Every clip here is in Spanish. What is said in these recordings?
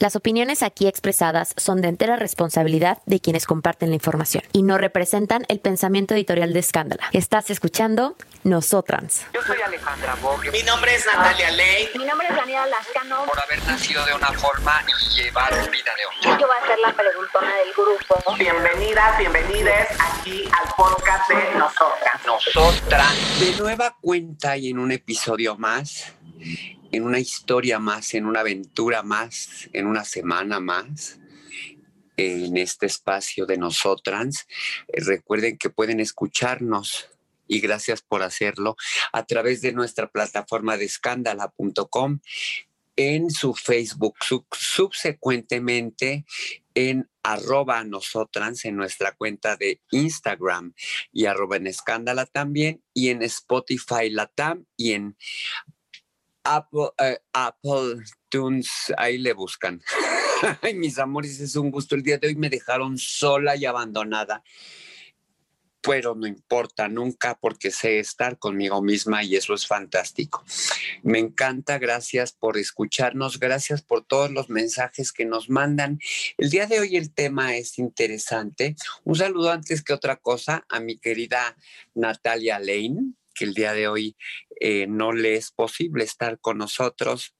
Las opiniones aquí expresadas son de entera responsabilidad de quienes comparten la información y no representan el pensamiento editorial de Escándala. Estás escuchando Nosotrans. Yo soy Alejandra Bog. Mi nombre es Natalia Ley. Mi nombre es Daniela Lascano. Por haber nacido de una forma y llevar vida de otra. Yo voy a ser la preguntona del grupo. Bienvenidas, bienvenides aquí al podcast de Nosotras. Nosotras. De nueva cuenta y en un episodio más en una historia más, en una aventura más, en una semana más, en este espacio de nosotras. Eh, recuerden que pueden escucharnos y gracias por hacerlo a través de nuestra plataforma de escándala.com en su Facebook, subsecuentemente en arroba nosotras en nuestra cuenta de Instagram y arroba en escándala también y en Spotify Latam y en Apple, eh, Apple Tunes, ahí le buscan. Ay, mis amores, es un gusto. El día de hoy me dejaron sola y abandonada, pero no importa nunca porque sé estar conmigo misma y eso es fantástico. Me encanta, gracias por escucharnos, gracias por todos los mensajes que nos mandan. El día de hoy el tema es interesante. Un saludo antes que otra cosa a mi querida Natalia Lane que el día de hoy eh, no le es posible estar con nosotros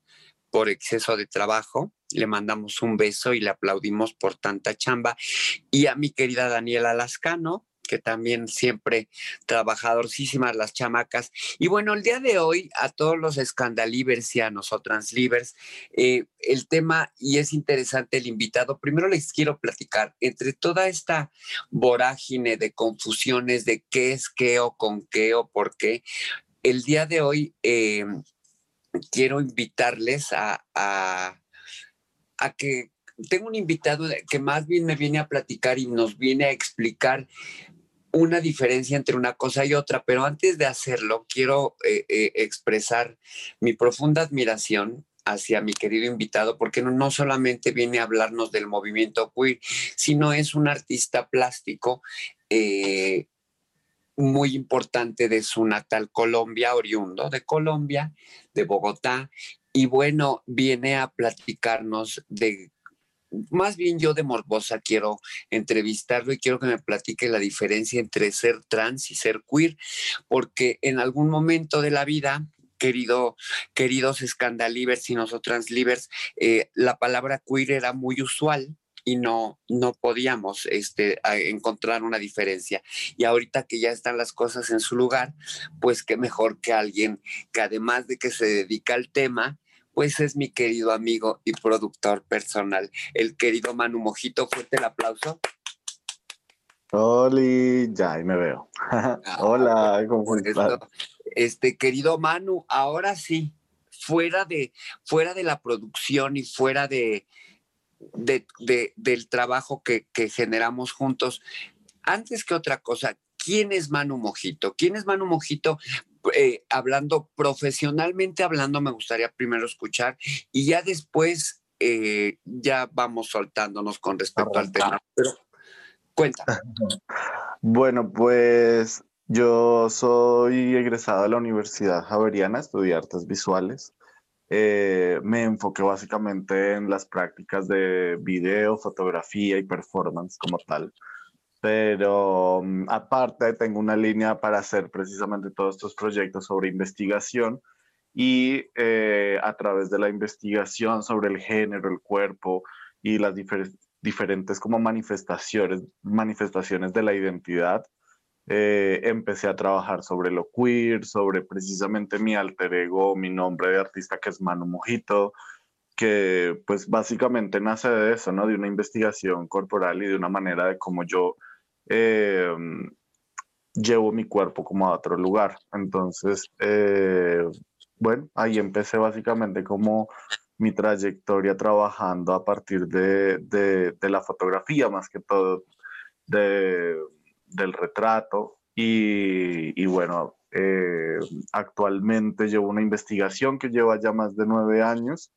por exceso de trabajo. Le mandamos un beso y le aplaudimos por tanta chamba. Y a mi querida Daniela Lascano, que también siempre trabajadorcísimas las chamacas. Y bueno, el día de hoy a todos los escandalivers y a nosotras livers, eh, el tema, y es interesante el invitado, primero les quiero platicar, entre toda esta vorágine de confusiones de qué es qué o con qué o por qué, el día de hoy eh, quiero invitarles a que tengo un invitado que más bien me viene a platicar y nos viene a explicar una diferencia entre una cosa y otra, pero antes de hacerlo, quiero eh, eh, expresar mi profunda admiración hacia mi querido invitado, porque no, no, solamente viene a hablarnos del movimiento queer, sino es un artista plástico eh, muy importante de su natal Colombia, oriundo de Colombia, de Bogotá, y bueno, viene a platicarnos de más bien yo de morbosa quiero entrevistarlo y quiero que me platique la diferencia entre ser trans y ser queer, porque en algún momento de la vida querido, queridos escandalivers y nosotras livers, eh, la palabra queer era muy usual y no, no podíamos este, encontrar una diferencia. Y ahorita que ya están las cosas en su lugar, pues qué mejor que alguien que además de que se dedica al tema, pues es mi querido amigo y productor personal, el querido Manu Mojito. Fuerte el aplauso. Hola, ya ahí me veo. Ah, Hola, ¿cómo estás? Este querido Manu, ahora sí, fuera de, fuera de la producción y fuera de, de, del trabajo que, que generamos juntos, antes que otra cosa, ¿quién es Manu Mojito? ¿Quién es Manu Mojito? Eh, hablando profesionalmente hablando, me gustaría primero escuchar y ya después eh, ya vamos soltándonos con respecto al tema. Pero cuenta. Bueno, pues yo soy egresado de la Universidad Javeriana, estudié artes visuales. Eh, me enfoqué básicamente en las prácticas de video, fotografía y performance como tal. Pero mm, aparte tengo una línea para hacer precisamente todos estos proyectos sobre investigación y eh, a través de la investigación sobre el género, el cuerpo y las diferentes como manifestaciones, manifestaciones de la identidad, eh, empecé a trabajar sobre lo queer, sobre precisamente mi alter ego, mi nombre de artista que es Manu Mojito, que pues básicamente nace de eso, ¿no? De una investigación corporal y de una manera de cómo yo eh, llevo mi cuerpo como a otro lugar. Entonces, eh, bueno, ahí empecé básicamente como mi trayectoria trabajando a partir de, de, la fotografía, más que todo de, del retrato. Y, bueno, eh, actualmente llevo una investigación que lleva ya más de nueve años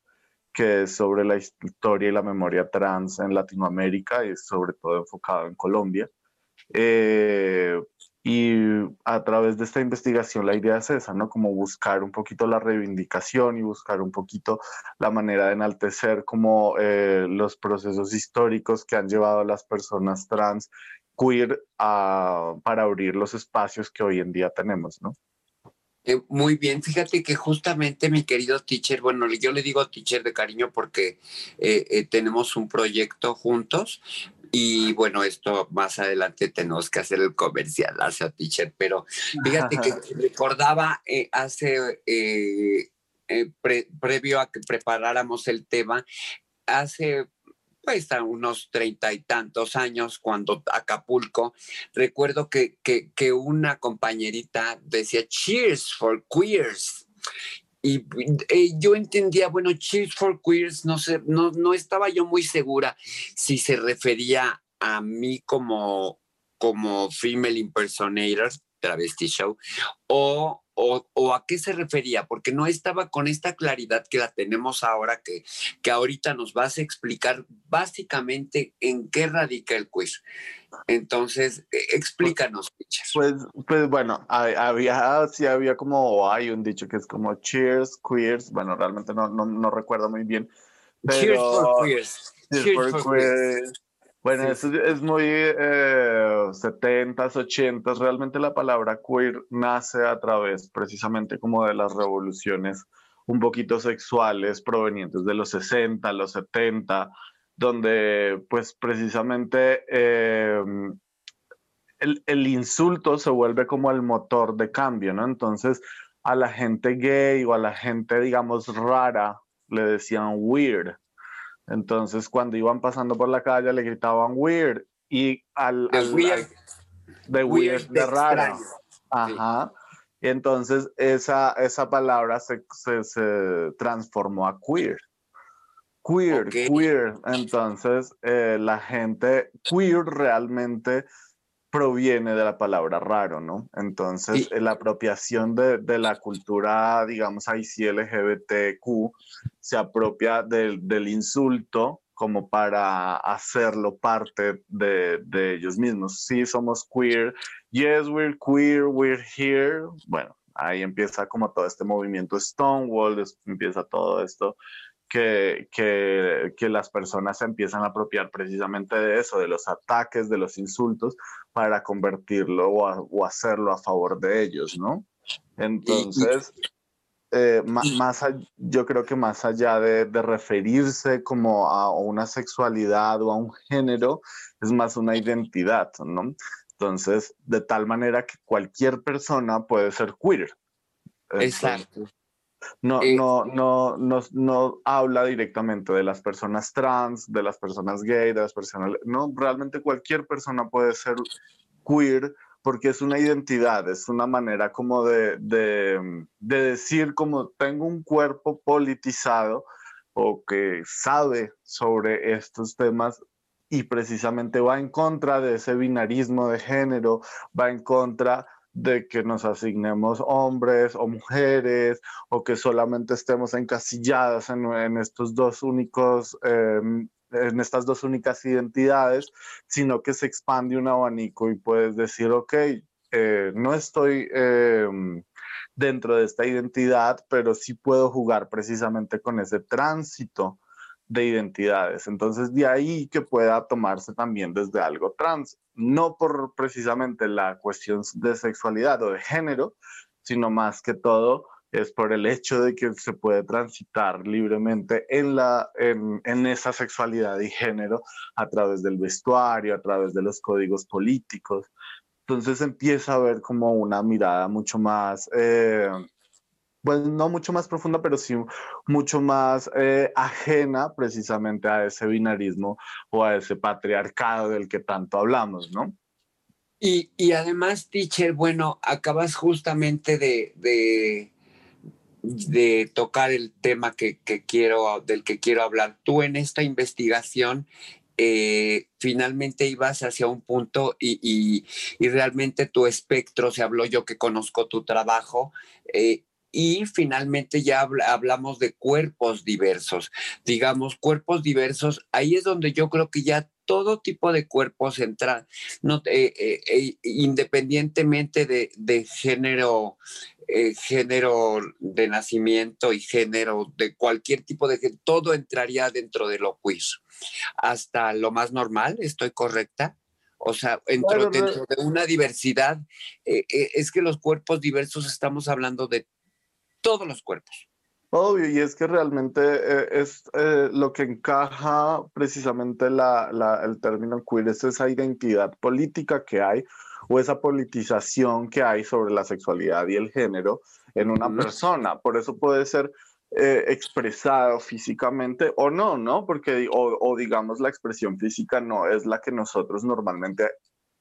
que es sobre la historia y la memoria trans en Latinoamérica y sobre todo enfocado en Colombia. Eh, y a través de esta investigación la idea es esa, ¿no? Como buscar un poquito la reivindicación y buscar un poquito la manera de enaltecer como eh, los procesos históricos que han llevado a las personas trans queer a, para abrir los espacios que hoy en día tenemos, ¿no? Eh, muy bien, fíjate que justamente mi querido teacher, bueno, yo le digo teacher de cariño porque eh, eh, tenemos un proyecto juntos y bueno, esto más adelante tenemos que hacer el comercial hacia teacher, pero fíjate que recordaba hace, previo a que preparáramos el tema, hace pues a unos treinta y tantos años, cuando Acapulco, recuerdo que, que, una compañerita decía, Cheers for Queers. Y yo entendía, bueno, Cheers for Queers, no, sé, no, no estaba yo muy segura si se refería a mí como, como female impersonator, travesti show, o o, a qué se refería, porque no estaba con esta claridad que la tenemos ahora, que, que ahorita nos vas a explicar básicamente en qué radica el quiz. Entonces, e, explícanos, Pues, pues bueno, había, sí había como, hay un dicho que es como cheers, queers, bueno, realmente no, no, recuerdo muy bien. cheers for queers. Cheers, for, queers. Bueno, eso es muy eh, 70s, 80s. Realmente la palabra queer nace a través precisamente como de las revoluciones un poquito sexuales provenientes de los 60, los 70, donde pues precisamente em, el, el, insulto se vuelve como el motor de cambio, ¿no? Entonces a la gente gay o a la gente, digamos, rara le decían weird entonces, cuando iban pasando por la calle, le gritaban weird y al. al, weird. de weird, de, raro. Ajá. Y entonces esa, esa palabra se, se, transformó a queer. Queer, queer. Entonces, eh, la gente queer realmente proviene de la palabra raro, ¿no? Entonces, la apropiación de, de, la cultura, digamos, IC LGBTQ se apropia del, del insulto como para hacerlo parte de, de, ellos mismos. Sí, somos queer. Yes, we're queer, we're here. Bueno, ahí empieza como todo este movimiento Stonewall, empieza todo esto que, que, que, las personas se empiezan a apropiar precisamente de eso, de los ataques, de los insultos, para convertirlo o, hacerlo a favor de ellos, ¿no? Entonces, eh, más, yo creo que más allá de, de, referirse como a una sexualidad o a un género, es más una identidad, ¿no? Entonces, de tal manera que cualquier persona puede ser queer. Exacto. No, eh, no, no, no, no habla directamente de las personas trans, de las personas gay, de las personas... No, realmente cualquier persona puede ser queer porque es una identidad, es una manera como de, de, de decir como tengo un cuerpo politizado o que sabe sobre estos temas y precisamente va en contra de ese binarismo de género, va en contra de que nos asignemos hombres o mujeres o que solamente estemos encasilladas en, estos dos únicos, em, en estas dos únicas identidades, sino que se expande un abanico y puedes decir, ok, eh, no estoy em, dentro de esta identidad, pero sí puedo jugar precisamente con ese tránsito de identidades. Entonces, de ahí que pueda tomarse también desde algo trans, no por precisamente la cuestión de sexualidad o de género, sino más que todo es por el hecho de que se puede transitar libremente en, la, en, en esa sexualidad y género a través del vestuario, a través de los códigos políticos. Entonces empieza a ver como una mirada mucho más, eh, pues no mucho más profunda, pero sí mucho más eh, ajena precisamente a ese binarismo o a ese patriarcado del que tanto hablamos, ¿no? Y, y además, teacher, bueno, acabas justamente de, de, de tocar el tema que, que, quiero, del que quiero hablar. Tú en esta investigación eh, finalmente ibas hacia un punto y, y, y, realmente tu espectro, se habló yo que conozco tu trabajo, eh, y finalmente ya hablamos de cuerpos diversos. Digamos, cuerpos diversos, ahí es donde yo creo que ya todo tipo de cuerpos entran, no, eh, eh, eh, independientemente de, de género, eh, género de nacimiento y género de cualquier tipo de todo entraría dentro de lo queer. Hasta lo más normal, ¿estoy correcta? O sea, dentro, dentro de una diversidad, eh, eh, es que los cuerpos diversos estamos hablando de todos los cuerpos. Obvio, y es que realmente eh, es eh, lo que encaja precisamente la, la, el término queer, es esa identidad política que hay o esa politización que hay sobre la sexualidad y el género en una mm. persona. Por eso puede ser eh, expresado físicamente o no, ¿no? Porque, o, o digamos, la expresión física no es la que nosotros normalmente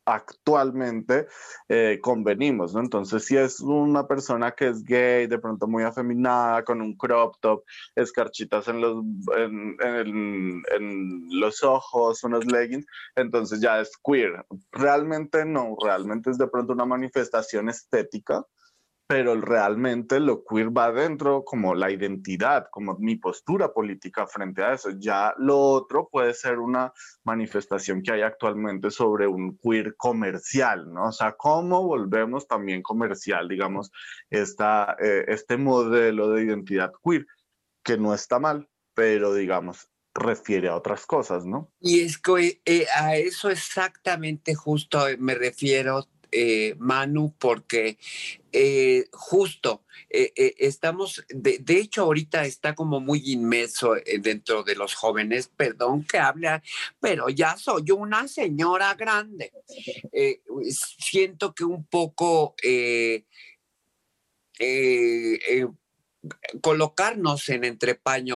actualmente eh, convenimos, ¿no? Entonces, si es una persona que es gay, de pronto muy afeminada, con un crop top, escarchitas en los, en, en, en los ojos, unos leggings, entonces ya es queer. Realmente no, realmente es de pronto una manifestación estética pero realmente lo queer va dentro como la identidad, como mi postura política frente a eso. Ya lo otro puede ser una manifestación que hay actualmente sobre un queer comercial, ¿no? O sea, cómo volvemos también comercial, digamos, esta, eh, este modelo de identidad queer, que no está mal, pero digamos, refiere a otras cosas, ¿no? Y es que eh, a eso exactamente justo me refiero eh, Manu, porque eh, justo eh, estamos, de, hecho ahorita está como muy inmerso eh, dentro de los jóvenes, perdón que hable, pero ya soy una señora grande. Siento que un poco colocarnos en entrepaño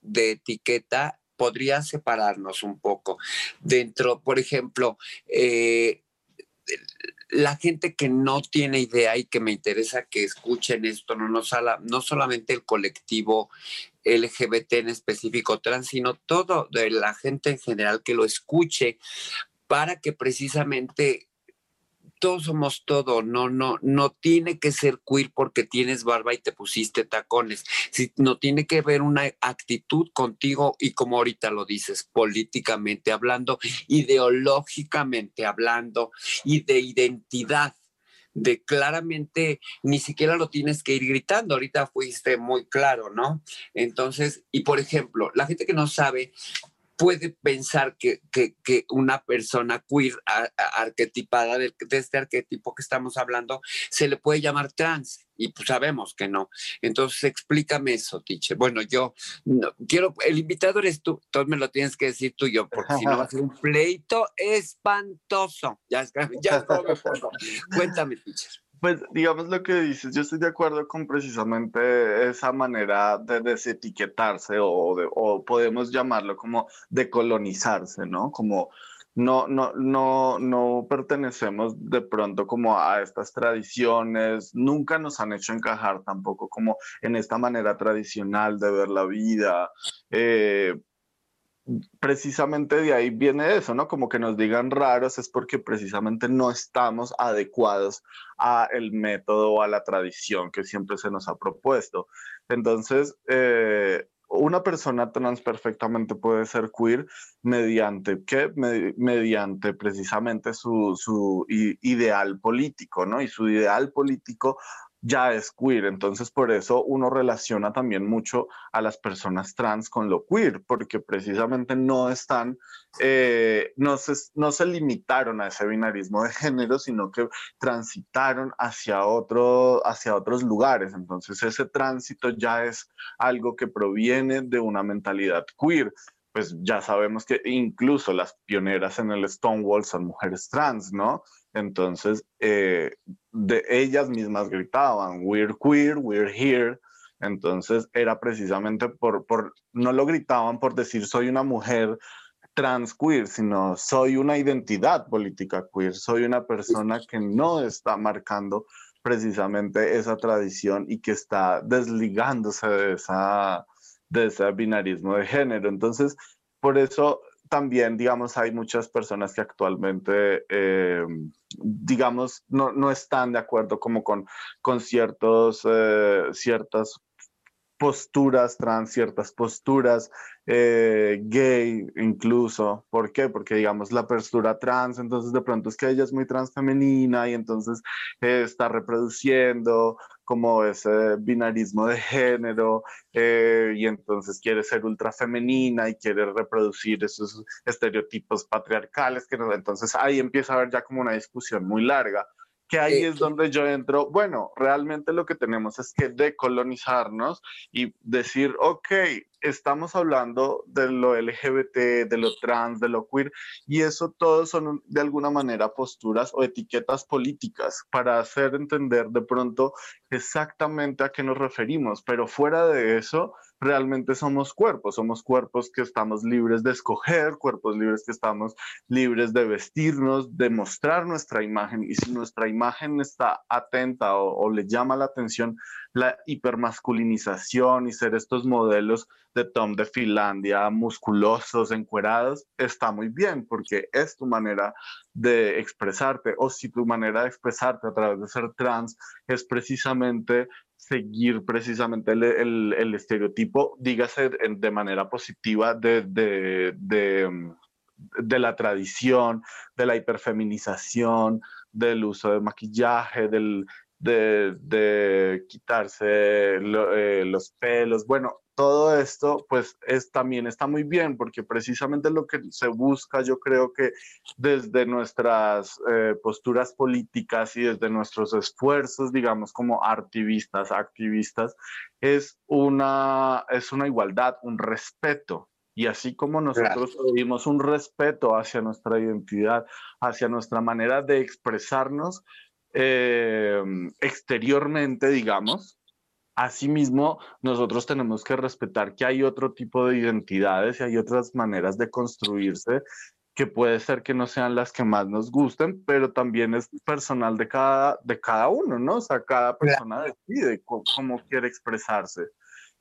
De etiqueta podría separarnos un poco. Dentro, por ejemplo, eh, la gente que no tiene idea y que me interesa que escuchen esto, no, no, no solamente el colectivo LGBT en específico trans, sino todo de la gente en general que lo escuche para que precisamente todos somos todo, no, no, no tiene que ser queer porque tienes barba y te pusiste tacones, no tiene que ver una actitud contigo y como ahorita lo dices, políticamente hablando, ideológicamente hablando y de identidad de claramente ni siquiera lo tienes que ir gritando. Ahorita fuiste muy claro, ¿no? Entonces, y por ejemplo, la gente que no sabe, puede pensar que, que, que una persona queer a, a, arquetipada de, de, este arquetipo que estamos hablando se le puede llamar trans y pues sabemos que no. Entonces explícame eso, teacher. Bueno, yo no, quiero, el invitado eres tú, entonces me lo tienes que decir tú y yo, porque si no va a ser un pleito espantoso. Ya, ya todo Cuéntame, teacher. Pues digamos lo que dices, yo estoy de acuerdo con precisamente esa manera de desetiquetarse o, de, o podemos llamarlo como decolonizarse, ¿no? Como no, no, no, no pertenecemos de pronto como a estas tradiciones, nunca nos han hecho encajar tampoco como en esta manera tradicional de ver la vida. Eh, precisamente de ahí viene eso, ¿no? Como que nos digan raros es porque precisamente no estamos adecuados a el método o a la tradición que siempre se nos ha propuesto. Entonces, eh, una persona trans perfectamente puede ser queer mediante qué? mediante precisamente su, su ideal político, ¿no? Y su ideal político ya es queer. Entonces, por eso uno relaciona también mucho a las personas trans con lo queer, porque precisamente no están, eh, no, se, no se limitaron a ese binarismo de género, sino que transitaron hacia, otro, hacia otros lugares. Entonces, ese tránsito ya es algo que proviene de una mentalidad queer pues ya sabemos que incluso las pioneras en el Stonewall son mujeres trans, ¿no? Entonces, eh, de ellas mismas gritaban, we're queer, we're here. Entonces, era precisamente por, por, no lo gritaban por decir soy una mujer trans queer, sino soy una identidad política queer, soy una persona que no está marcando precisamente esa tradición y que está desligándose de, esa, de ese binarismo de género. Entonces, por eso también, digamos, hay muchas personas que actualmente, eh, digamos, no, no, están de acuerdo como con, con ciertos, eh, ciertas posturas trans, ciertas posturas eh, gay incluso. ¿Por qué? Porque digamos la postura trans, entonces de pronto es que ella es muy transfemenina y entonces está reproduciendo como ese binarismo de género eh, y entonces quiere ser ultra femenina y quiere reproducir esos estereotipos patriarcales, que entonces ahí empieza a haber ya como una discusión muy larga que ahí es donde yo entro, bueno, realmente lo que tenemos es que decolonizarnos y decir, ok, estamos hablando de lo LGBT, de lo trans, de lo queer, y eso todo son de alguna manera posturas o etiquetas políticas para hacer entender de pronto exactamente a qué nos referimos, pero fuera de eso, realmente somos cuerpos, somos cuerpos que estamos libres de escoger, cuerpos libres que estamos libres de vestirnos, de mostrar nuestra imagen y si nuestra imagen está atenta o, le llama la atención la hipermasculinización y ser estos modelos de Tom de Finlandia, musculosos, encuerados, está muy bien porque es tu manera de expresarte o si tu manera de expresarte a través de ser trans es precisamente seguir precisamente el, el, estereotipo, dígase de manera positiva de, de, de, de, la tradición, de la hiperfeminización, del uso de maquillaje, del, de, quitarse eh, los pelos. Bueno, todo esto pues es, también está muy bien porque precisamente lo que se busca yo creo que desde nuestras eh, posturas políticas y desde nuestros esfuerzos digamos como activistas, activistas es una, es una igualdad, un respeto. Y así como nosotros pedimos un respeto hacia nuestra identidad, hacia nuestra manera de expresarnos eh, exteriormente, digamos, Asimismo, nosotros tenemos que respetar que hay otro tipo de identidades y hay otras maneras de construirse que puede ser que no sean las que más nos gusten, pero también es personal de cada, de cada uno, ¿no? O sea, cada persona decide cómo quiere expresarse.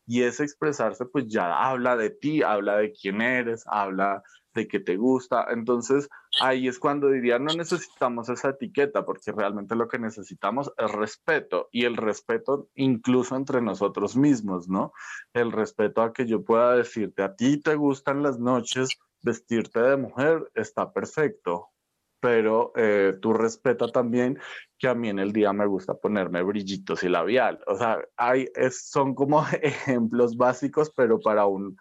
Y ese expresarse pues ya habla de ti, habla de quién eres, habla de que te gusta. Entonces, ahí es cuando diría, no necesitamos esa etiqueta, porque realmente lo que necesitamos es respeto y el respeto incluso entre nosotros mismos, ¿no? El respeto a que yo pueda decirte, a ti te gustan las noches, vestirte de mujer, está perfecto, pero eh, tú respeta también que a mí en el día me gusta ponerme brillitos y labial. O sea, hay, son como ejemplos básicos, pero para un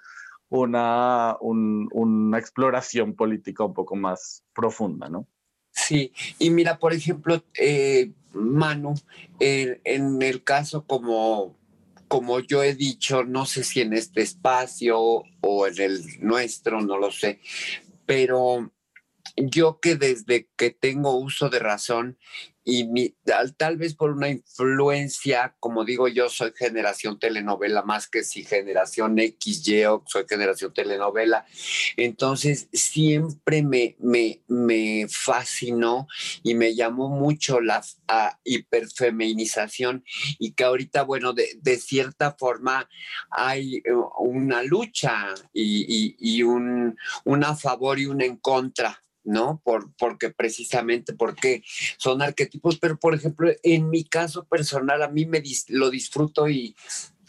una, una exploración política un poco más profunda, ¿no? Sí, y mira, por ejemplo, eh, Manu, en el caso como, como yo he dicho, no sé si en este espacio o en el nuestro, no lo sé, pero yo que desde que tengo uso de razón y tal, tal, vez por una influencia, como digo yo, soy generación telenovela más que si generación X, Y soy generación telenovela. Entonces siempre me, me, me fascinó y me llamó mucho la hiperfeminización y que ahorita, bueno, de, de, cierta forma hay eh, una lucha y, y, y un, un a favor y un en contra ¿no? Por, porque precisamente, porque son arquetipos, pero por ejemplo, en mi caso personal, a mí me lo disfruto y,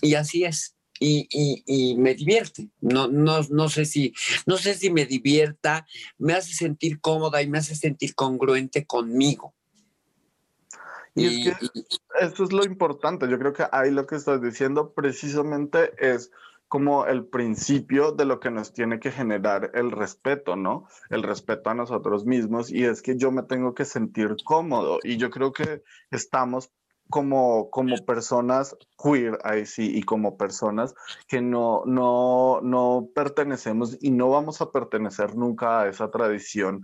y así es. Y, y, y, me divierte. No, no, no, sé si, no sé si me divierta, me hace sentir cómoda y me hace sentir congruente conmigo. Y, es que eso es lo importante. Yo creo que ahí lo que estás diciendo precisamente es como el principio de lo que nos tiene que generar el respeto, ¿no? El respeto a nosotros mismos y es que yo me tengo que sentir cómodo y yo creo que estamos como, como personas queer ahí sí y como personas que no, no, no pertenecemos y no vamos a pertenecer nunca a esa tradición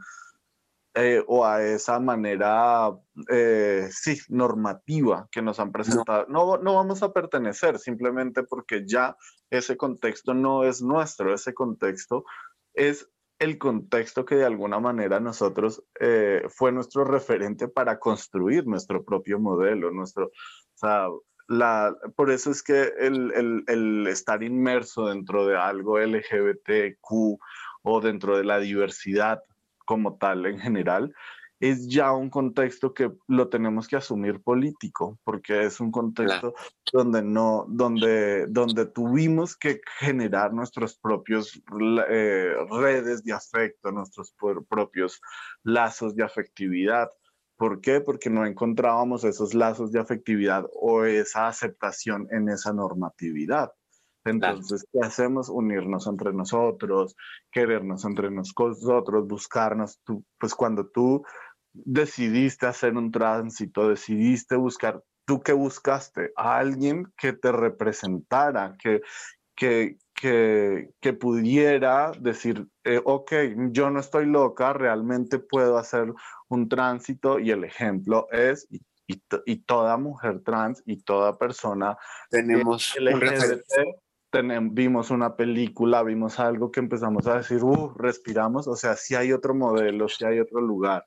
eh, o a esa manera, eh, sí, normativa que nos han presentado. No. no. vamos a pertenecer simplemente porque ya ese contexto no es nuestro, ese contexto es el contexto que de alguna manera nosotros eh, fue nuestro referente para construir nuestro propio modelo, nuestro, o sea, la, por eso es que el, el, el estar inmerso dentro de algo LGBTQ o dentro de la diversidad como tal en general, es ya un contexto que lo tenemos que asumir político, porque es un contexto donde no, donde, donde tuvimos que generar nuestros propios eh, redes de afecto, nuestros propios lazos de afectividad. ¿Por qué? Porque no encontrábamos esos lazos de afectividad o esa aceptación en esa normatividad. Entonces, ¿qué hacemos? Unirnos entre nosotros, querernos entre nosotros, buscarnos. Tú, pues cuando tú decidiste hacer un tránsito, decidiste buscar, ¿tú qué buscaste? A alguien que te representara, que, que, que, que pudiera decir, eh, ok, yo no estoy loca, realmente puedo hacer un tránsito y el ejemplo es, y, y, toda mujer trans y toda persona tenemos LGBT, vimos una película, vimos algo que empezamos a decir, uh, respiramos, o sea, si hay otro modelo, si hay otro lugar.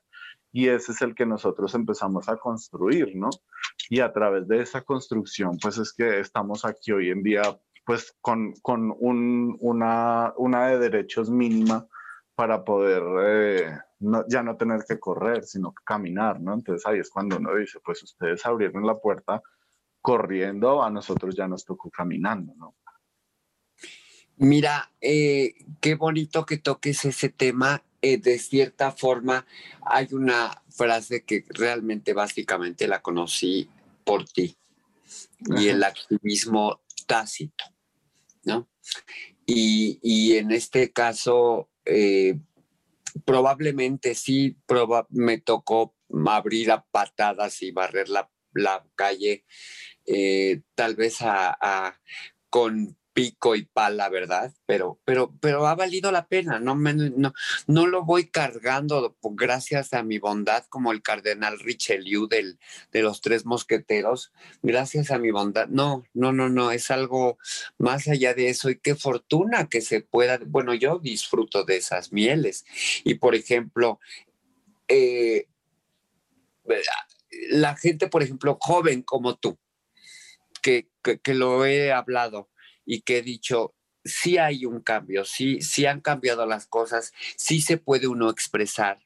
Y ese es el que nosotros empezamos a construir, ¿no? Y a través de esa construcción, pues es que estamos aquí hoy en día, pues con, con un, una, una de derechos mínima para poder eh, ya no tener que correr, sino caminar, ¿no? Entonces ahí es cuando uno dice, pues ustedes abrieron la puerta corriendo, a nosotros ya nos tocó caminando, ¿no? Mira, eh, qué bonito que toques ese tema. Eh, de cierta forma, hay una frase que realmente básicamente la conocí por ti y el activismo tácito, ¿no? Y, en este caso, eh, probablemente sí me tocó abrir a patadas y barrer la, calle, tal vez a, con pico y pala, ¿verdad? Pero, pero, pero ha valido la pena, no, no, no lo voy cargando gracias a mi bondad como el cardenal Richelieu del, de los tres mosqueteros, gracias a mi bondad, no, no, no, no, es algo más allá de eso y qué fortuna que se pueda, bueno, yo disfruto de esas mieles y por ejemplo, eh, la gente, por ejemplo, joven como tú, que, que, lo he hablado, y que he dicho, sí hay un cambio, sí, sí han cambiado las cosas, sí se puede uno expresar,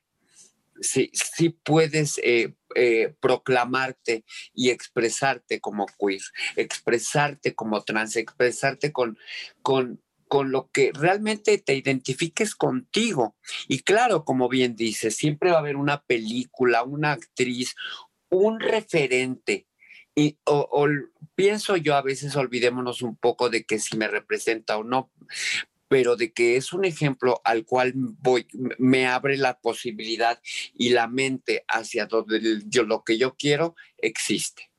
sí, sí puedes eh, eh, proclamarte y expresarte como queer, expresarte como trans, expresarte con, con, con lo que realmente te identifiques contigo. Y claro, como bien dices, siempre va a haber una película, una actriz, un referente y o, pienso yo a veces olvidémonos un poco de que si me representa o no, pero de que es un ejemplo al cual voy, me abre la posibilidad y la mente hacia donde yo lo que yo quiero existe.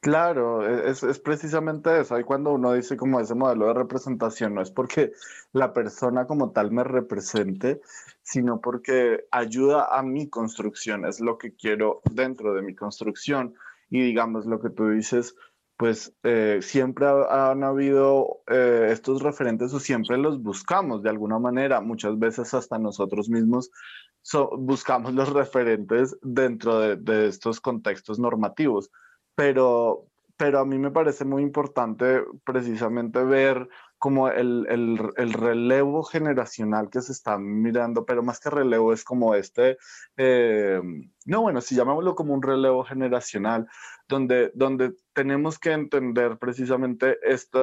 Claro, e, es, es, precisamente eso. Ahí cuando uno dice como ese modelo de representación, no es porque la persona como tal me represente, sino porque ayuda a mi construcción, es lo que quiero dentro de mi construcción. Y digamos, lo que tú dices, pues eh, siempre han habido eh, estos referentes o siempre los buscamos de alguna manera, muchas veces hasta nosotros mismos buscamos los referentes dentro de, de, estos contextos normativos, pero, pero a mí me parece muy importante precisamente ver como el, el, el, relevo generacional que se está mirando, pero más que relevo es como este, eh, no, bueno, si llamámoslo como un relevo generacional, donde, donde tenemos que entender precisamente esto.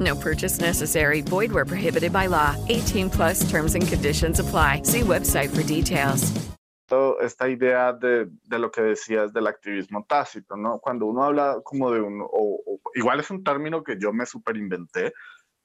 No purchase necessary. Void where prohibited by law. 18 plus terms and conditions apply. See website for details. Esta idea de, de, lo que decías del activismo tácito, ¿no? Cuando uno habla como de un, o, o, igual es un término que yo me superinventé,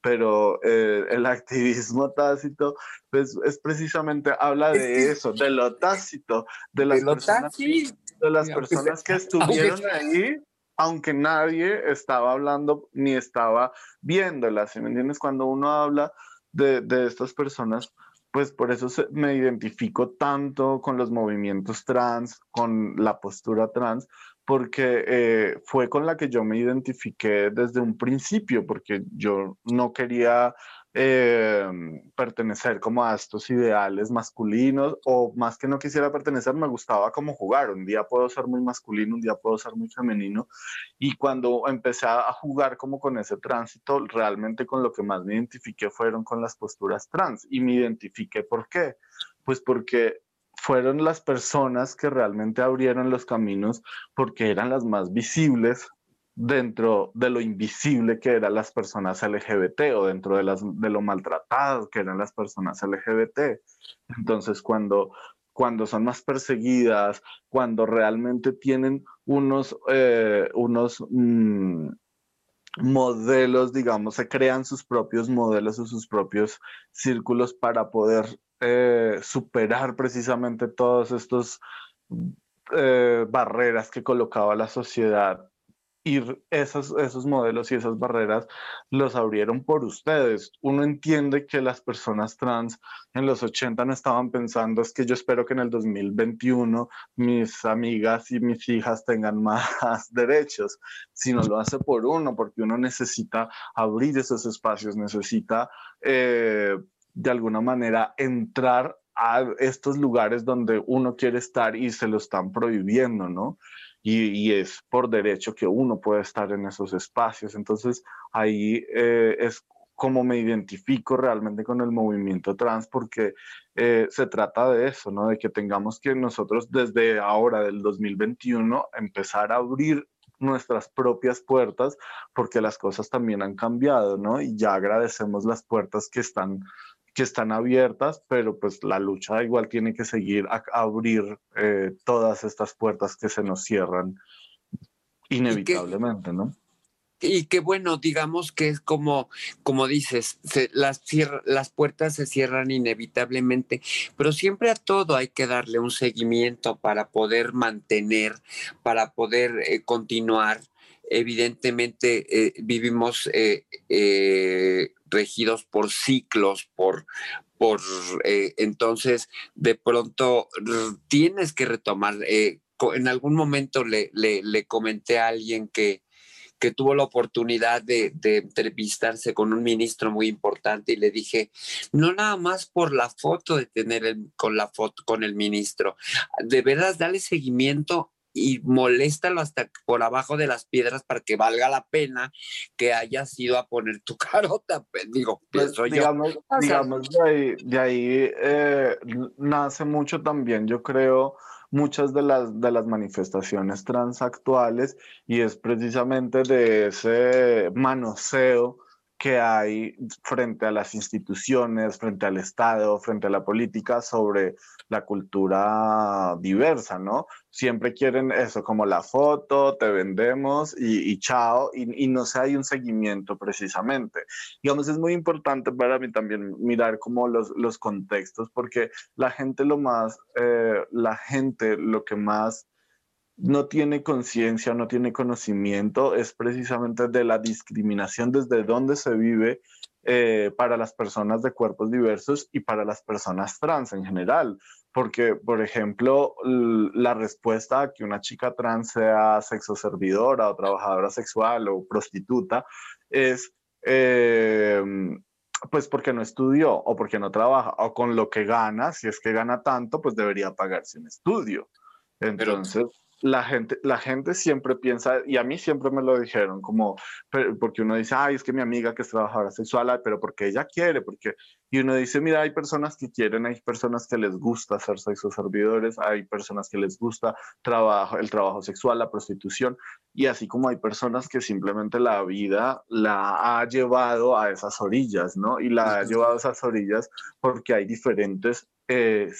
pero eh, el activismo tácito, pues es precisamente, habla de eso, de lo tácito, de las de lo personas, tácito. de las personas que estuvieron ahí aunque nadie estaba hablando ni estaba viéndolas, ¿sí ¿me entiendes? Cuando uno habla de, de estas personas, pues por eso me identifico tanto con los movimientos trans, con la postura trans, porque eh, fue con la que yo me identifiqué desde un principio, porque yo no quería eh, pertenecer como a estos ideales masculinos o más que no quisiera pertenecer, me gustaba como jugar. Un día puedo ser muy masculino, un día puedo ser muy femenino. Y cuando empecé a jugar como con ese tránsito, realmente con lo que más me identifiqué fueron con las posturas trans. Y me identifiqué por qué. Pues porque fueron las personas que realmente abrieron los caminos porque eran las más visibles dentro de lo invisible que eran las personas LGBT o dentro de, las, de lo maltratadas que eran las personas LGBT. Entonces, cuando, cuando son más perseguidas, cuando realmente tienen unos, eh, unos mm, modelos, digamos, se crean sus propios modelos o sus propios círculos para poder eh, superar precisamente todos estos eh, barreras que colocaba la sociedad y esos, esos modelos y esas barreras los abrieron por ustedes. Uno entiende que las personas trans en los 80 no estaban pensando, es que yo espero que en el 2021 mis amigas y mis hijas tengan más derechos, sino lo hace por uno, porque uno necesita abrir esos espacios, necesita eh, de alguna manera entrar a estos lugares donde uno quiere estar y se lo están prohibiendo, ¿no? Y, es por derecho que uno puede estar en esos espacios. Entonces ahí eh, es como me identifico realmente con el movimiento trans porque eh, se trata de eso, ¿no? De que tengamos que nosotros desde ahora, del 2021, empezar a abrir nuestras propias puertas porque las cosas también han cambiado, ¿no? Y ya agradecemos las puertas que están que están abiertas, pero pues la lucha igual tiene que seguir a, abrir eh, todas estas puertas que se nos cierran inevitablemente, y que, ¿no? Y que bueno, digamos que es como, como dices, se, las, las puertas se cierran inevitablemente, pero siempre a todo hay que darle un seguimiento para poder mantener, para poder eh, continuar evidentemente eh, vivimos eh, regidos por ciclos, por, por entonces de pronto tienes que retomar. en algún momento le, le, comenté a alguien que, que tuvo la oportunidad de, entrevistarse con un ministro muy importante y le dije, no nada más por la foto de tener con la foto con el ministro, de verdad dale seguimiento y moléstalo hasta por abajo de las piedras para que valga la pena que hayas ido a poner tu carota. Pues, digo, pues, digamos, digamos, de ahí, eh, nace mucho también, yo creo, muchas de las, de las manifestaciones transactuales y es precisamente de ese manoseo que hay frente a las instituciones, frente al Estado, frente a la política sobre la cultura diversa, ¿no? Siempre quieren eso, como la foto, te vendemos y, chao, y, no se hay un seguimiento precisamente. Digamos, es muy importante para mí también mirar como los, los contextos, porque la gente lo más, eh, la gente lo que más no tiene conciencia, no tiene conocimiento, es precisamente de la discriminación desde donde se vive eh, para las personas de cuerpos diversos y para las personas trans en general. Porque, por ejemplo, la respuesta a que una chica trans sea sexo servidora o trabajadora sexual o prostituta es, eh, pues porque no estudió o porque no trabaja o con lo que gana, si es que gana tanto, pues debería pagarse un estudio. Entonces, la gente, la gente siempre piensa, y a mí siempre me lo dijeron, como, porque uno dice, ay, es que mi amiga que es trabajadora sexual, pero porque ella quiere, porque, y uno dice, mira, hay personas que quieren, hay personas que les gusta ser sexo servidores, hay personas que les gusta trabajo, el trabajo sexual, la prostitución, y así como hay personas que simplemente la vida la ha llevado a esas orillas, ¿no? Y la ha llevado a esas orillas porque hay diferentes... Eh,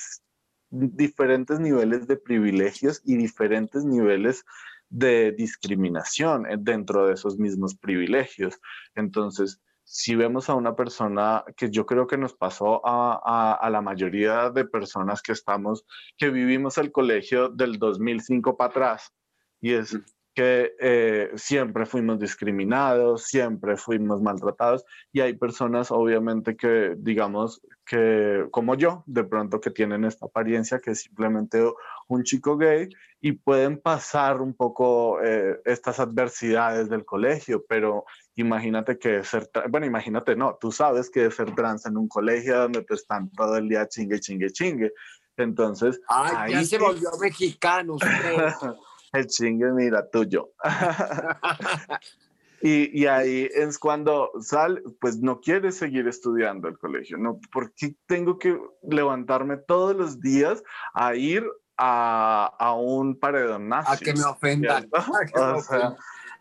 diferentes niveles de privilegios y diferentes niveles de discriminación eh, dentro de esos mismos privilegios. Entonces, si vemos a una persona que yo creo que nos pasó a, a, la mayoría de personas que estamos, que vivimos el colegio del 2005 para atrás, y es que eh, siempre fuimos discriminados, siempre fuimos maltratados y hay personas obviamente que digamos que como yo, de pronto que tienen esta apariencia que es simplemente un chico gay y pueden pasar un poco eh, estas adversidades del colegio, pero imagínate que ser, bueno, imagínate, no, tú sabes que ser trans en un colegio donde te están todo el día chingue, chingue, chingue. Entonces, Ay, ahí ya se volvió mexicano. El chingue, mira, tuyo. y, y, ahí es cuando sal, pues no quieres seguir estudiando el colegio, ¿no? Porque tengo que levantarme todos los días a ir a, a un paredón nazi? A que me ofendan.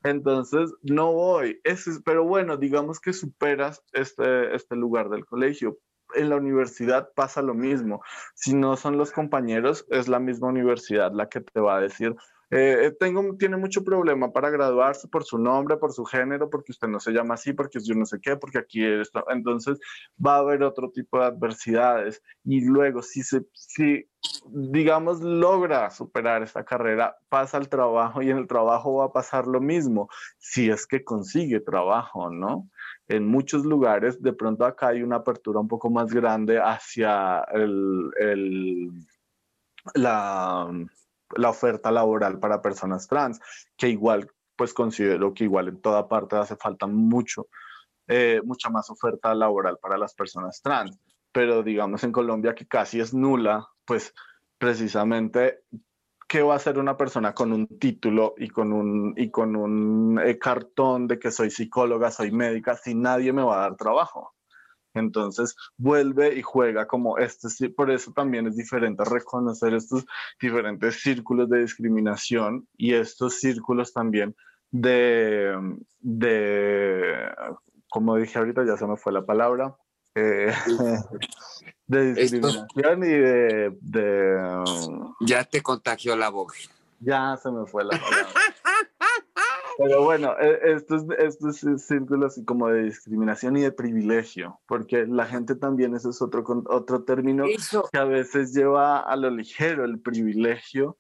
entonces, no voy. Es, pero bueno, digamos que superas este, este lugar del colegio en la universidad pasa lo mismo. Si no son los compañeros, es la misma universidad la que te va a decir, eh, eh, tengo, tiene mucho problema para graduarse por su nombre, por su género, porque usted no se llama así, porque yo no sé qué, porque aquí esto. Entonces va a haber otro tipo de adversidades. Y luego, si, si digamos, logra superar esta carrera, pasa al trabajo y en el trabajo va a pasar lo mismo, si es que consigue trabajo, ¿no? En muchos lugares, de pronto acá hay una apertura un poco más grande hacia el, el la la oferta laboral para personas trans, que igual, pues considero que igual en toda parte hace falta mucho, eh, mucha más oferta laboral para las personas trans. Pero digamos en Colombia que casi es nula, pues precisamente ¿qué va a hacer una persona con un título y con un, y con un eh, cartón de que soy psicóloga, soy médica, si nadie me va a dar trabajo? Entonces vuelve y juega como este, por eso también es diferente reconocer estos diferentes círculos de discriminación y estos círculos también de, de como dije ahorita, ya se me fue la palabra, eh, de discriminación y de, de, Ya te contagió la voz. Ya se me fue la palabra. Pero bueno, e, estos, estos círculos como de discriminación y de privilegio, porque la gente también, ese es otro, otro término que a veces lleva a lo ligero el privilegio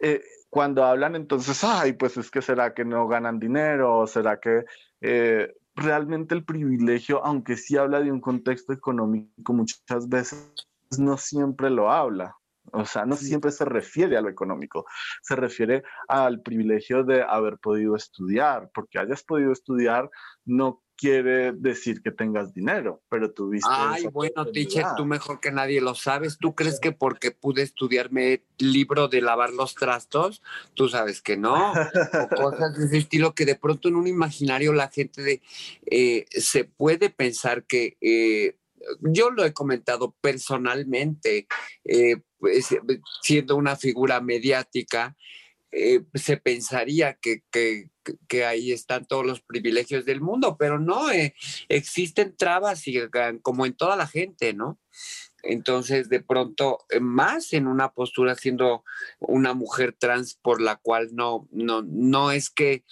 eh, cuando hablan entonces, ay, pues es que será que no ganan dinero, o será que eh, realmente el privilegio, aunque sí habla de un contexto económico, muchas veces no siempre lo habla. O sea, no siempre se refiere a lo económico, se refiere al privilegio de haber podido estudiar, porque hayas podido estudiar no quiere decir que tengas dinero, pero tuviste. Ay, bueno, teacher, tú mejor que nadie lo sabes. ¿Tú crees que porque pude estudiarme libro de lavar los trastos? Tú sabes que no. O cosas de ese estilo que de pronto en un imaginario la gente de, eh, se puede pensar que. Eh, yo lo he comentado personalmente, eh, pues, siendo una figura mediática, eh, se pensaría que, ahí están todos los privilegios del mundo, pero no, eh, existen trabas y, como en toda la gente, ¿no? Entonces, de pronto, más en una postura siendo una mujer trans por la cual no, no, no es que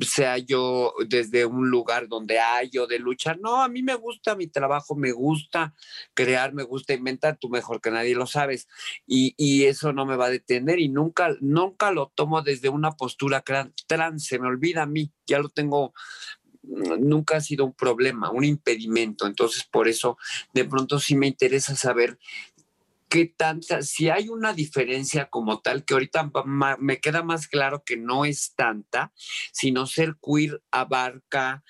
sea yo desde un lugar donde hay yo de luchar. No, a mí me gusta mi trabajo, me gusta crear, me gusta inventar, tú mejor que nadie lo sabes. Y, y eso no me va a detener y nunca, nunca lo tomo desde una postura trans, se me olvida a mí, ya lo tengo nunca ha sido un problema, un impedimento. Entonces, por eso, de pronto sí me interesa saber qué tanta, si hay una diferencia como tal, que ahorita me queda más claro que no es tanta, sino ser queer abarca,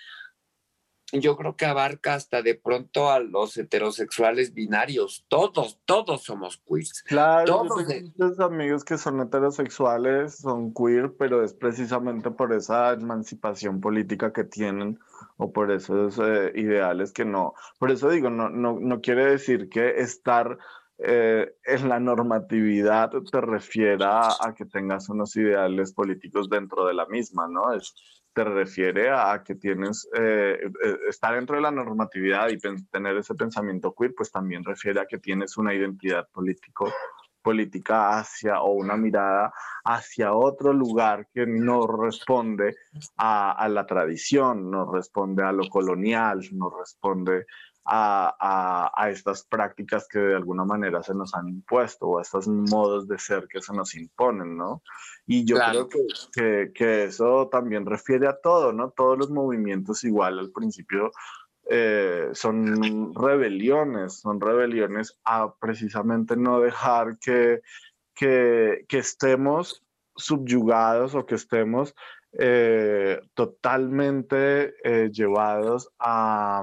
yo creo que abarca hasta de pronto a los heterosexuales binarios, todos, todos somos queers. Claro, todos muchos amigos que son heterosexuales, son queer, pero es precisamente por esa emancipación política que tienen o por esos eh, ideales que no, por eso digo, no, no, no quiere decir que estar eh, en la normatividad te refiera a que tengas unos ideales políticos dentro de la misma, ¿no? Es, te refiere a que tienes, eh, eh, estar dentro de la normatividad y tener ese pensamiento queer, pues también refiere a que tienes una identidad político, política hacia o una mirada hacia otro lugar que no responde a, a la tradición, no responde a lo colonial, no responde a, estas prácticas que de alguna manera se nos han impuesto o a estos modos de ser que se nos imponen, ¿no? Y yo creo que, que, eso también refiere a todo, ¿no? Todos los movimientos igual al principio eh, son rebeliones, son rebeliones a precisamente no dejar que, que, que estemos subyugados o que estemos eh, totalmente eh, llevados a,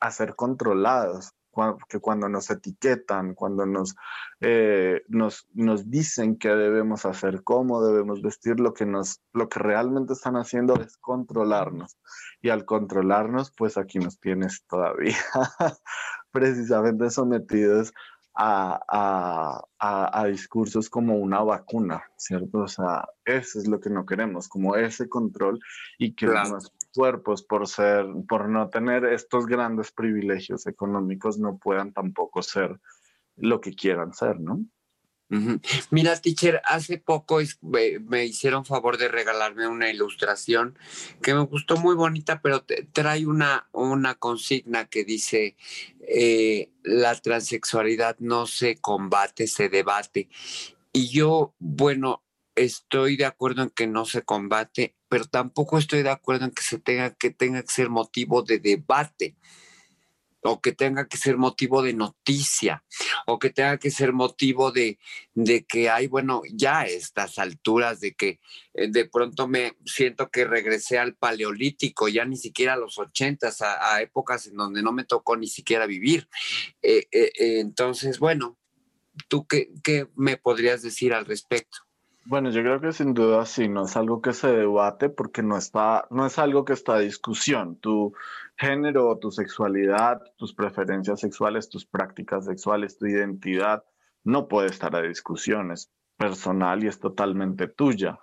a ser controlados, que cuando nos etiquetan, cuando nos, eh, nos, nos, dicen qué debemos hacer, cómo debemos vestir, lo que, nos, lo que realmente están haciendo es controlarnos. Y al controlarnos, pues aquí nos tienes todavía precisamente sometidos a, a, a, discursos como una vacuna, ¿cierto? O sea, eso es lo que no queremos, como ese control y que nuestros cuerpos, por ser, por no tener estos grandes privilegios económicos, no puedan tampoco ser lo que quieran ser, ¿no? Mira, teacher, hace poco me hicieron favor de regalarme una ilustración que me gustó muy bonita, pero trae una, una consigna que dice, eh, la transexualidad no se combate, se debate. Y yo, bueno, estoy de acuerdo en que no se combate, pero tampoco estoy de acuerdo en que se tenga que tenga que ser motivo de debate o que tenga que ser motivo de noticia, o que tenga que ser motivo de, de que hay, bueno, ya estas alturas de que eh, de pronto me siento que regresé al paleolítico, ya ni siquiera a los ochentas, a, épocas en donde no me tocó ni siquiera vivir. Eh, eh, entonces, bueno, ¿tú qué, qué me podrías decir al respecto? Bueno, yo creo que sin duda sí, no es algo que se debate porque no está, no es algo que está a discusión. Tu género, tu sexualidad, tus preferencias sexuales, tus prácticas sexuales, tu identidad, no puede estar a discusión, es personal y es totalmente tuya.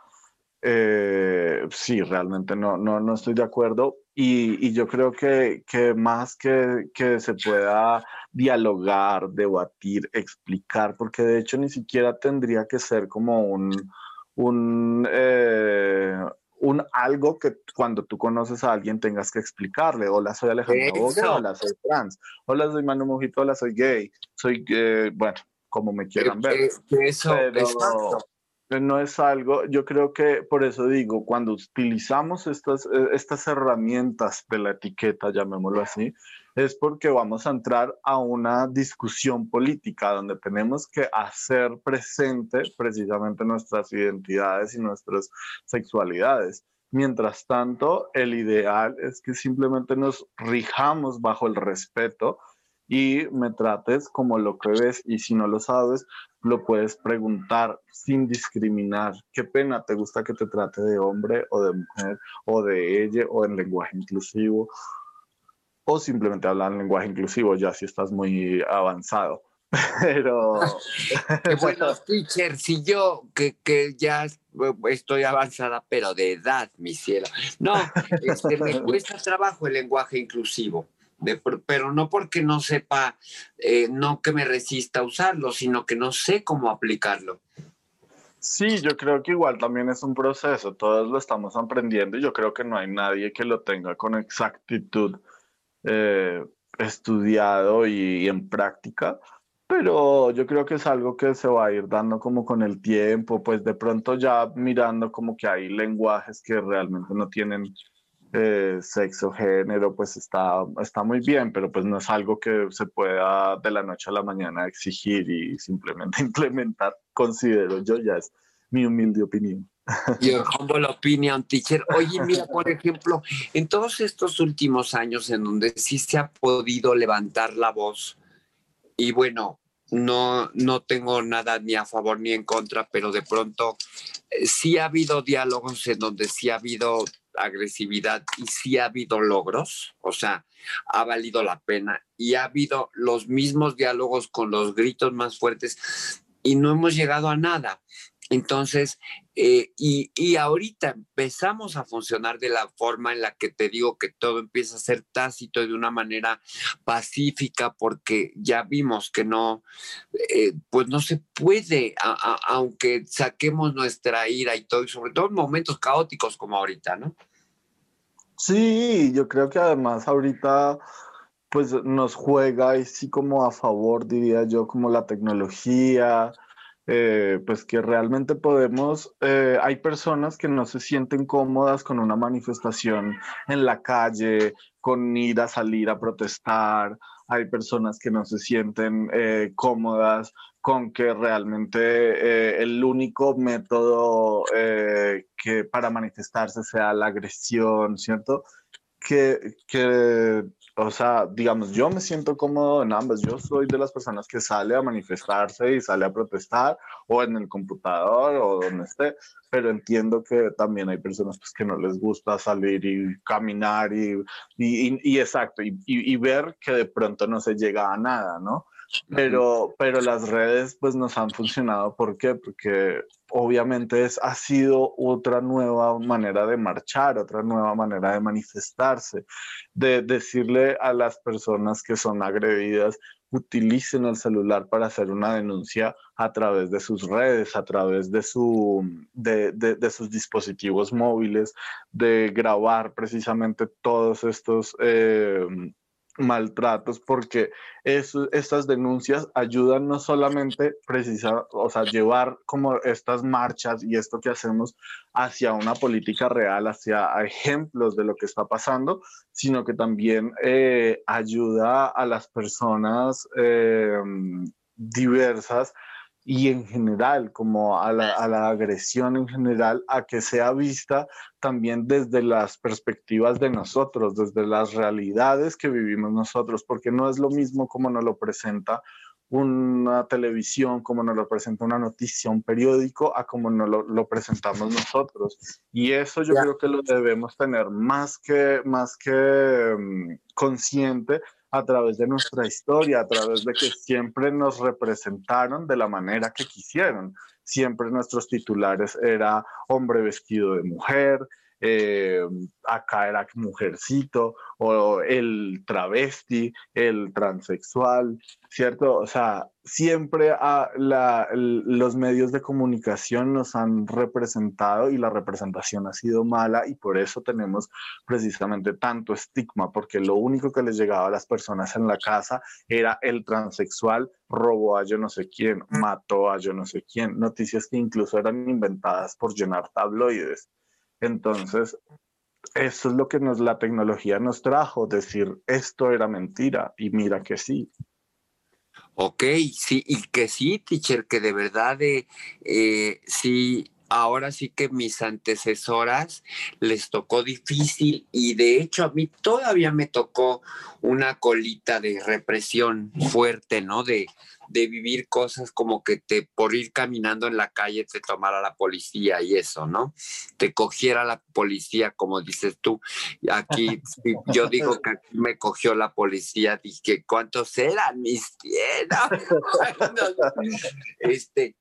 Eh, sí, realmente no, no, no estoy de acuerdo y, y yo creo que, que más que, que, se pueda dialogar, debatir, explicar, porque de hecho ni siquiera tendría que ser como un, un, eh, un algo que cuando tú conoces a alguien tengas que explicarle. Hola, soy Alejandro Boga, hola, soy trans, hola, soy Manu Mojito, hola, soy gay, soy, eh, bueno, como me quieran ver. Eso, pero, no es algo, yo creo que por eso digo, cuando utilizamos estas, eh, estas herramientas de la etiqueta, llamémoslo así, es porque vamos a entrar a una discusión política donde tenemos que hacer presente precisamente nuestras identidades y nuestras sexualidades. Mientras tanto, el ideal es que simplemente nos rijamos bajo el respeto y me trates como lo que ves y si no lo sabes, lo puedes preguntar sin discriminar. ¿Qué pena te gusta que te trate de hombre o de mujer o de ella o en lenguaje inclusivo? O simplemente hablar en lenguaje inclusivo ya si estás muy avanzado. Pero... bueno, teacher, si yo que, que ya estoy avanzada, pero de edad, mi cielo. No, este, me cuesta trabajo el lenguaje inclusivo pero no porque no sepa, eh, no que me resista a usarlo, sino que no sé cómo aplicarlo. Sí, yo creo que igual también es un proceso, todos lo estamos aprendiendo y yo creo que no hay nadie que lo tenga con exactitud eh, estudiado y, en práctica, pero yo creo que es algo que se va a ir dando como con el tiempo, pues de pronto ya mirando como que hay lenguajes que realmente no tienen eh, sexo, género, pues está, está muy bien, pero pues no es algo que se pueda de la noche a la mañana exigir y simplemente implementar, considero yo, ya es mi humilde opinión. Your humble opinion, teacher. Oye, mira, por ejemplo, en todos estos últimos años en donde sí se ha podido levantar la voz, y bueno, no, no tengo nada ni a favor ni en contra, pero de pronto eh, sí ha habido diálogos en donde sí ha habido agresividad y sí ha habido logros, o sea, ha valido la pena y ha habido los mismos diálogos con los gritos más fuertes y no hemos llegado a nada. Entonces, eh, y, y, ahorita empezamos a funcionar de la forma en la que te digo que todo empieza a ser tácito de una manera pacífica, porque ya vimos que no, eh, pues no se puede, aunque saquemos nuestra ira y todo, y sobre todo en momentos caóticos como ahorita, ¿no? Sí, yo creo que además ahorita pues nos juega y sí como a favor, diría yo, como la tecnología, eh, pues que realmente podemos, eh, hay personas que no se sienten cómodas con una manifestación en la calle, con ir a salir a protestar, hay personas que no se sienten eh, cómodas con que realmente el único método que para manifestarse sea la agresión, ¿cierto? Que, que o sea, digamos, yo me siento cómodo en ambas. Yo soy de las personas que sale a manifestarse y sale a protestar o en el computador o donde esté, pero entiendo que también hay personas pues, que no les gusta salir y caminar y, y, y, y, y, ver que de pronto no se llega a nada, ¿no? Pero, pero las redes pues nos han funcionado. ¿Por qué? Porque obviamente es, ha sido otra nueva manera de marchar, otra nueva manera de manifestarse, de decirle a las personas que son agredidas, utilicen el celular para hacer una denuncia a través de sus redes, a través de, su, de, de, sus dispositivos móviles, de grabar precisamente todos estos... Eh, maltratos porque estas denuncias ayudan no solamente precisa, o sea, llevar como estas marchas y esto que hacemos hacia una política real, hacia ejemplos de lo que está pasando, sino que también eh, ayuda a las personas eh, diversas y en general, como a la, a la, agresión en general, a que sea vista también desde las perspectivas de nosotros, desde las realidades que vivimos nosotros, porque no es lo mismo como nos lo presenta una televisión, como nos lo presenta una noticia, un periódico, a como nos lo, lo presentamos nosotros. Y eso yo creo que lo debemos tener más que, más que um, consciente a través de nuestra historia, a través de que siempre nos representaron de la manera que quisieron. Siempre nuestros titulares era hombre vestido de mujer, eh, acá era mujercito, o el travesti, el transexual, ¿cierto? O sea, siempre a la, los medios de comunicación nos han representado y la representación ha sido mala y por eso tenemos precisamente tanto estigma, porque lo único que les llegaba a las personas en la casa era el transexual robó a yo no sé quién, mató a yo no sé quién, noticias que incluso eran inventadas por llenar tabloides. Entonces, eso es lo que nos, la tecnología nos trajo, decir esto era mentira y mira que sí. Ok, sí, y que sí, teacher, que de verdad eh, eh, sí, ahora sí que mis antecesoras les tocó difícil y de hecho a mí todavía me tocó una colita de represión fuerte, ¿no? De, de vivir cosas como que te por ir caminando en la calle te tomara la policía y eso, ¿no? Te cogiera la policía, como dices tú. Aquí yo digo que me cogió la policía, dije, ¿cuántos eran mis tierras? este,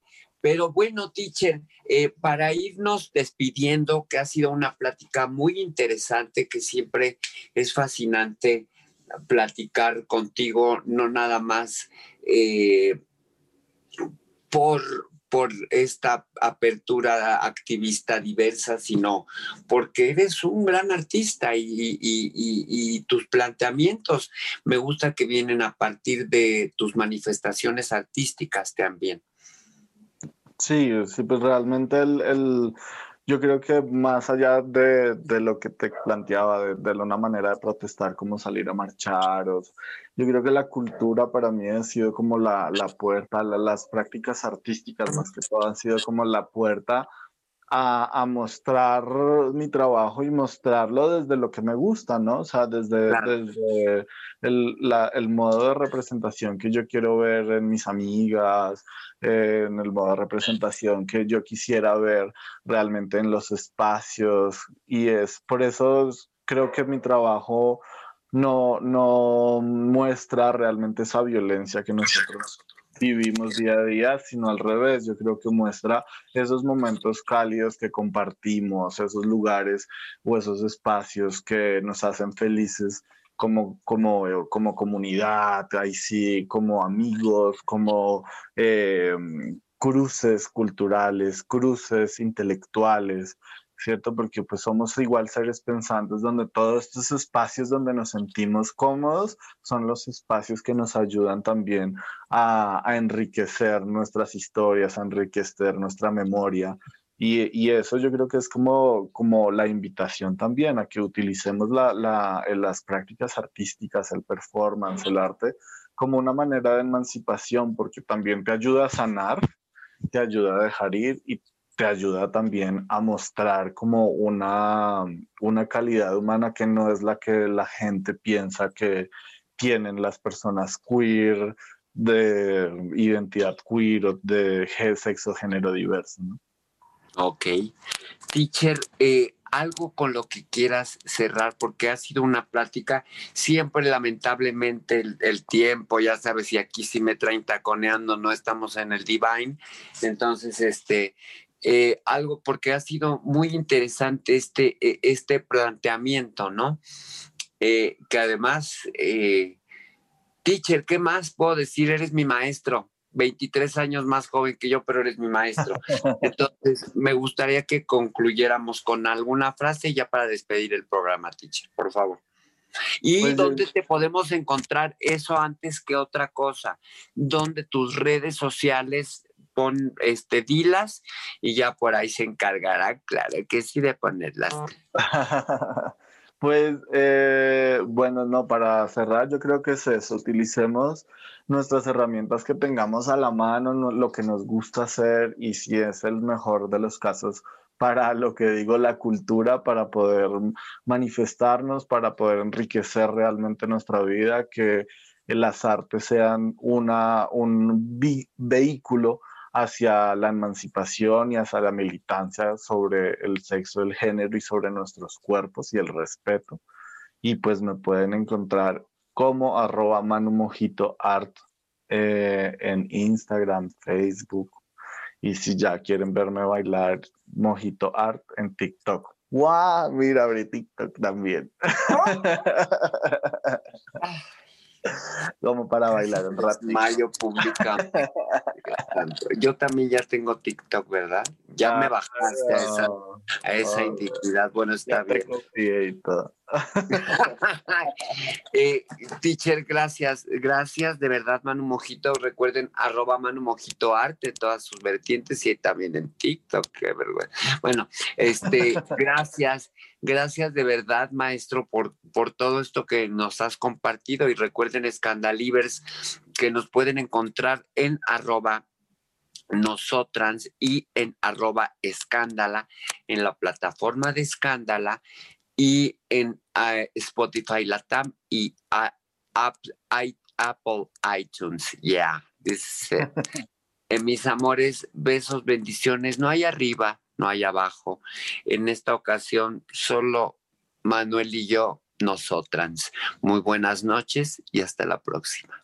pero bueno, teacher, eh, para irnos despidiendo, que ha sido una plática muy interesante, que siempre es fascinante platicar contigo, no nada más eh, por, por esta apertura activista diversa, sino porque eres un gran artista y, y, tus planteamientos me gusta que vienen a partir de tus manifestaciones artísticas también. Sí, sí, pues realmente el, yo creo que más allá de, de lo que te planteaba, de, de, una manera de protestar, como salir a marchar, o, yo creo que la cultura para mí ha sido como la, la puerta, las prácticas artísticas más que todo han sido como la puerta a, a, mostrar mi trabajo y mostrarlo desde lo que me gusta, ¿no? O sea, desde, desde el, la, el, modo de representación que yo quiero ver en mis amigas, eh, en el modo de representación que yo quisiera ver realmente en los espacios. Y es por eso creo que mi trabajo no, no muestra realmente esa violencia que nosotros vivimos día a día, sino al revés. Yo creo que muestra esos momentos cálidos que compartimos, esos lugares o esos espacios que nos hacen felices como, como, como comunidad, ahí sí, como amigos, como eh, cruces culturales, cruces intelectuales. ¿Cierto? Porque pues somos igual seres pensantes donde todos estos espacios donde nos sentimos cómodos son los espacios que nos ayudan también a, enriquecer nuestras historias, a enriquecer nuestra memoria. Y, y, eso yo creo que es como, como la invitación también a que utilicemos la, la, las prácticas artísticas, el performance, el arte, como una manera de emancipación, porque también te ayuda a sanar, te ayuda a dejar ir y te ayuda también a mostrar como una, una calidad humana que no es la que la gente piensa que tienen las personas queer, de identidad queer o de sexo género diverso. ¿no? Ok. Teacher, eh, algo con lo que quieras cerrar, porque ha sido una plática, siempre lamentablemente el, el, tiempo, ya sabes, y aquí sí me traen taconeando, no estamos en el Divine, entonces, este, eh, algo porque ha sido muy interesante este, e, este planteamiento, ¿no? Eh, que además, eh, teacher, ¿qué más puedo decir? Eres mi maestro. 23 años más joven que yo, pero eres mi maestro. Entonces, me gustaría que concluyéramos con alguna frase ya para despedir el programa, teacher, por favor. ¿Y pues dónde te podemos encontrar eso antes que otra cosa? ¿Dónde tus redes sociales pon, este, dilas y ya por ahí se encargará, claro que sí, de ponerlas. Pues eh, bueno, no, para cerrar yo creo que es eso, utilicemos nuestras herramientas que tengamos a la mano, lo que nos gusta hacer y si es el mejor de los casos para lo que digo, la cultura, para poder manifestarnos, para poder enriquecer realmente nuestra vida, que las artes sean una, un vehículo hacia la emancipación y hacia la militancia sobre el sexo, el género y sobre nuestros cuerpos y el respeto. Y pues me pueden encontrar como arroba Manu Mojito Art eh, en Instagram, Facebook. Y si ya quieren verme bailar Mojito Art en TikTok. ¡Guau! Mira, abrí TikTok también. Como para bailar un rato. Mayo publica. Yo también ya tengo TikTok, ¿verdad? Ya me bajaste a esa, a esa Ah, indignidad. Bueno, está bien. y todo. Eh, teacher, gracias, gracias de verdad, Manu Mojito. Recuerden, arroba Manu Mojito Arte, todas sus vertientes y también en TikTok, qué vergüenza. Bueno, este, gracias, gracias de verdad, maestro, por, por todo esto que nos has compartido. Y recuerden, Scandalivers, que nos pueden encontrar en arroba nosotras y en arroba escándala en la plataforma de escándala y en eh, Spotify Latam y a- App- i- Apple iTunes. Yeah, this is it. Eh, mis amores, besos, bendiciones. No hay arriba, no hay abajo. En esta ocasión, solo Manuel y yo, nosotras. Muy buenas noches y hasta la próxima.